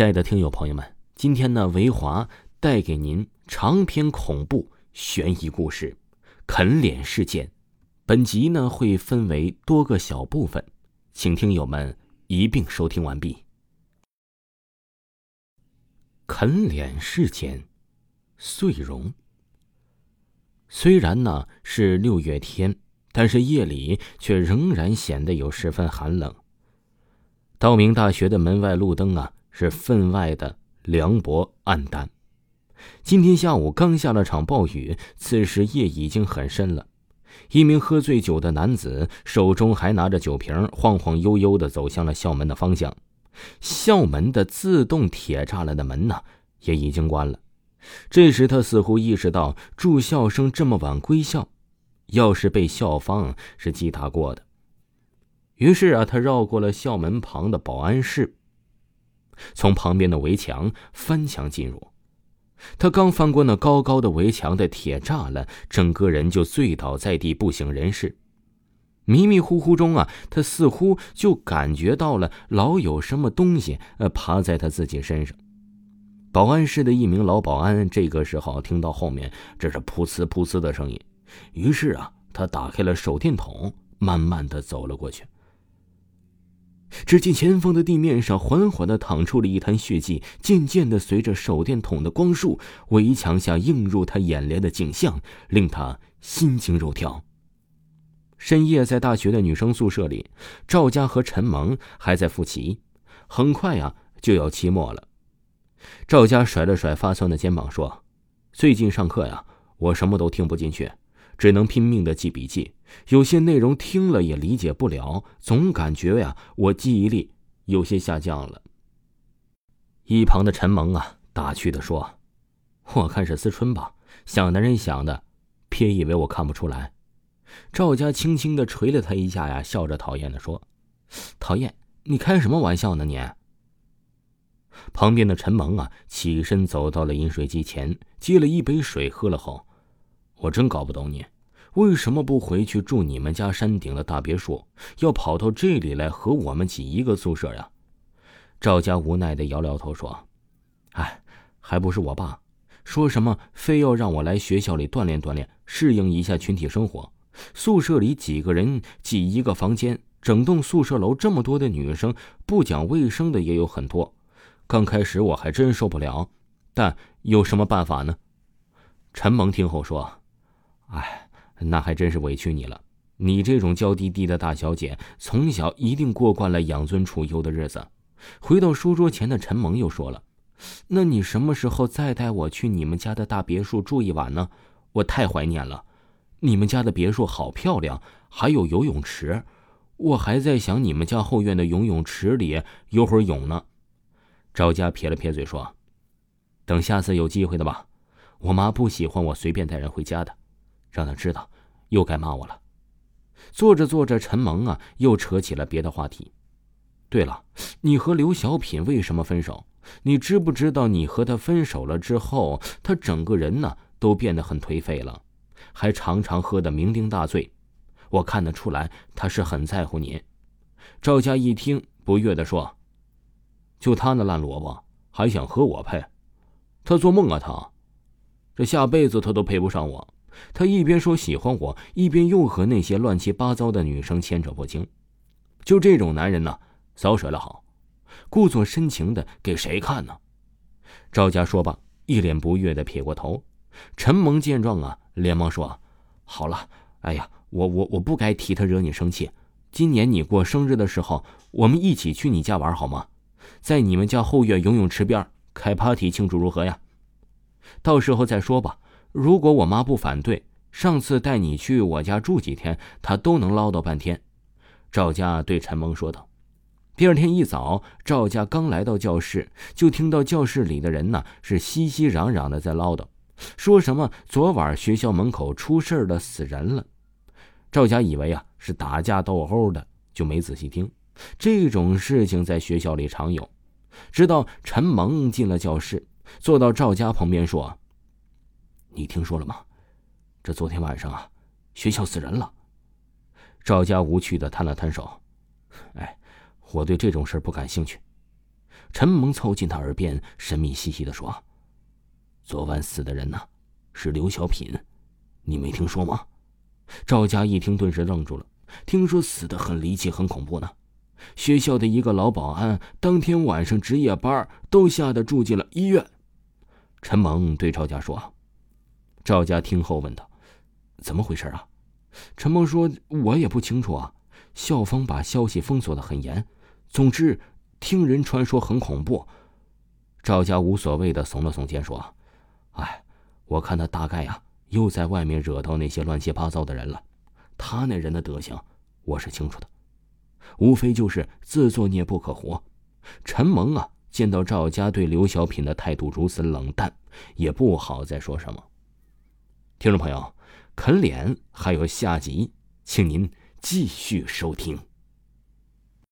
亲爱的听友朋友们，今天呢，维华带给您长篇恐怖悬疑故事《啃脸事件》。本集呢会分为多个小部分，请听友们一并收听完毕。啃脸事件，穗荣。虽然呢是六月天，但是夜里却仍然显得有十分寒冷。道明大学的门外路灯啊。是分外的凉薄暗淡。今天下午刚下了场暴雨，此时夜已经很深了。一名喝醉酒的男子手中还拿着酒瓶，晃晃悠悠的走向了校门的方向。校门的自动铁栅栏的门呢，也已经关了。这时他似乎意识到住校生这么晚归校，要是被校方是击打过的。于是啊，他绕过了校门旁的保安室。从旁边的围墙翻墙进入，他刚翻过那高高的围墙的铁栅栏，整个人就醉倒在地，不省人事。迷迷糊糊中啊，他似乎就感觉到了老有什么东西呃爬在他自己身上。保安室的一名老保安这个时候听到后面这是噗呲噗呲的声音，于是啊，他打开了手电筒，慢慢的走了过去。只见前方的地面上缓缓的淌出了一滩血迹，渐渐的随着手电筒的光束，围墙下映入他眼帘的景象令他心惊肉跳。深夜在大学的女生宿舍里，赵佳和陈萌还在复习，很快呀就要期末了。赵佳甩了甩发酸的肩膀说：“最近上课呀，我什么都听不进去。”只能拼命的记笔记，有些内容听了也理解不了，总感觉呀，我记忆力有些下降了。一旁的陈萌啊，打趣的说：“我看是思春吧，想男人想的，别以为我看不出来。”赵家轻轻的捶了他一下呀，笑着讨厌的说：“讨厌，你开什么玩笑呢你？”旁边的陈萌啊，起身走到了饮水机前，接了一杯水喝了后。我真搞不懂你，为什么不回去住你们家山顶的大别墅，要跑到这里来和我们挤一个宿舍呀？赵家无奈的摇摇头说：“哎，还不是我爸，说什么非要让我来学校里锻炼锻炼，适应一下群体生活。宿舍里几个人挤一个房间，整栋宿舍楼这么多的女生，不讲卫生的也有很多。刚开始我还真受不了，但有什么办法呢？”陈萌听后说。哎，那还真是委屈你了。你这种娇滴滴的大小姐，从小一定过惯了养尊处优的日子。回到书桌前的陈萌又说了：“那你什么时候再带我去你们家的大别墅住一晚呢？我太怀念了。你们家的别墅好漂亮，还有游泳池。我还在想你们家后院的游泳池里游会儿泳呢。”赵家撇了撇嘴说：“等下次有机会的吧。我妈不喜欢我随便带人回家的。”让他知道，又该骂我了。做着做着，陈萌啊，又扯起了别的话题。对了，你和刘小品为什么分手？你知不知道，你和他分手了之后，他整个人呢都变得很颓废了，还常常喝得酩酊大醉。我看得出来，他是很在乎你。赵家一听，不悦地说：“就他那烂萝卜，还想和我配？他做梦啊！他这下辈子他都配不上我。”他一边说喜欢我，一边又和那些乱七八糟的女生牵扯不清。就这种男人呢，早甩了好，故作深情的给谁看呢？赵家说罢，一脸不悦的撇过头。陈萌见状啊，连忙说：“好了，哎呀，我我我不该替他惹你生气。今年你过生日的时候，我们一起去你家玩好吗？在你们家后院游泳池边开 party 庆祝如何呀？到时候再说吧。”如果我妈不反对，上次带你去我家住几天，她都能唠叨半天。”赵家对陈萌说道。第二天一早，赵家刚来到教室，就听到教室里的人呢是熙熙攘攘的在唠叨，说什么昨晚学校门口出事了，死人了。赵家以为啊是打架斗殴的，就没仔细听。这种事情在学校里常有。直到陈萌进了教室，坐到赵家旁边说。你听说了吗？这昨天晚上啊，学校死人了。赵家无趣的摊了摊手，哎，我对这种事不感兴趣。陈蒙凑近他耳边，神秘兮兮的说：“昨晚死的人呢，是刘小品，你没听说吗？”赵家一听，顿时愣住了。听说死的很离奇，很恐怖呢。学校的一个老保安，当天晚上值夜班，都吓得住进了医院。陈蒙对赵家说：“赵家听后问道：‘怎么回事啊？’陈蒙说：‘我也不清楚啊。校方把消息封锁的很严。总之，听人传说很恐怖。’赵家无所谓的耸了耸肩说：‘哎，我看他大概呀，又在外面惹到那些乱七八糟的人了。他那人的德行，我是清楚的，无非就是自作孽不可活。’陈蒙啊。”见到赵家对刘小品的态度如此冷淡，也不好再说什么。听众朋友，啃脸还有下集，请您继续收听。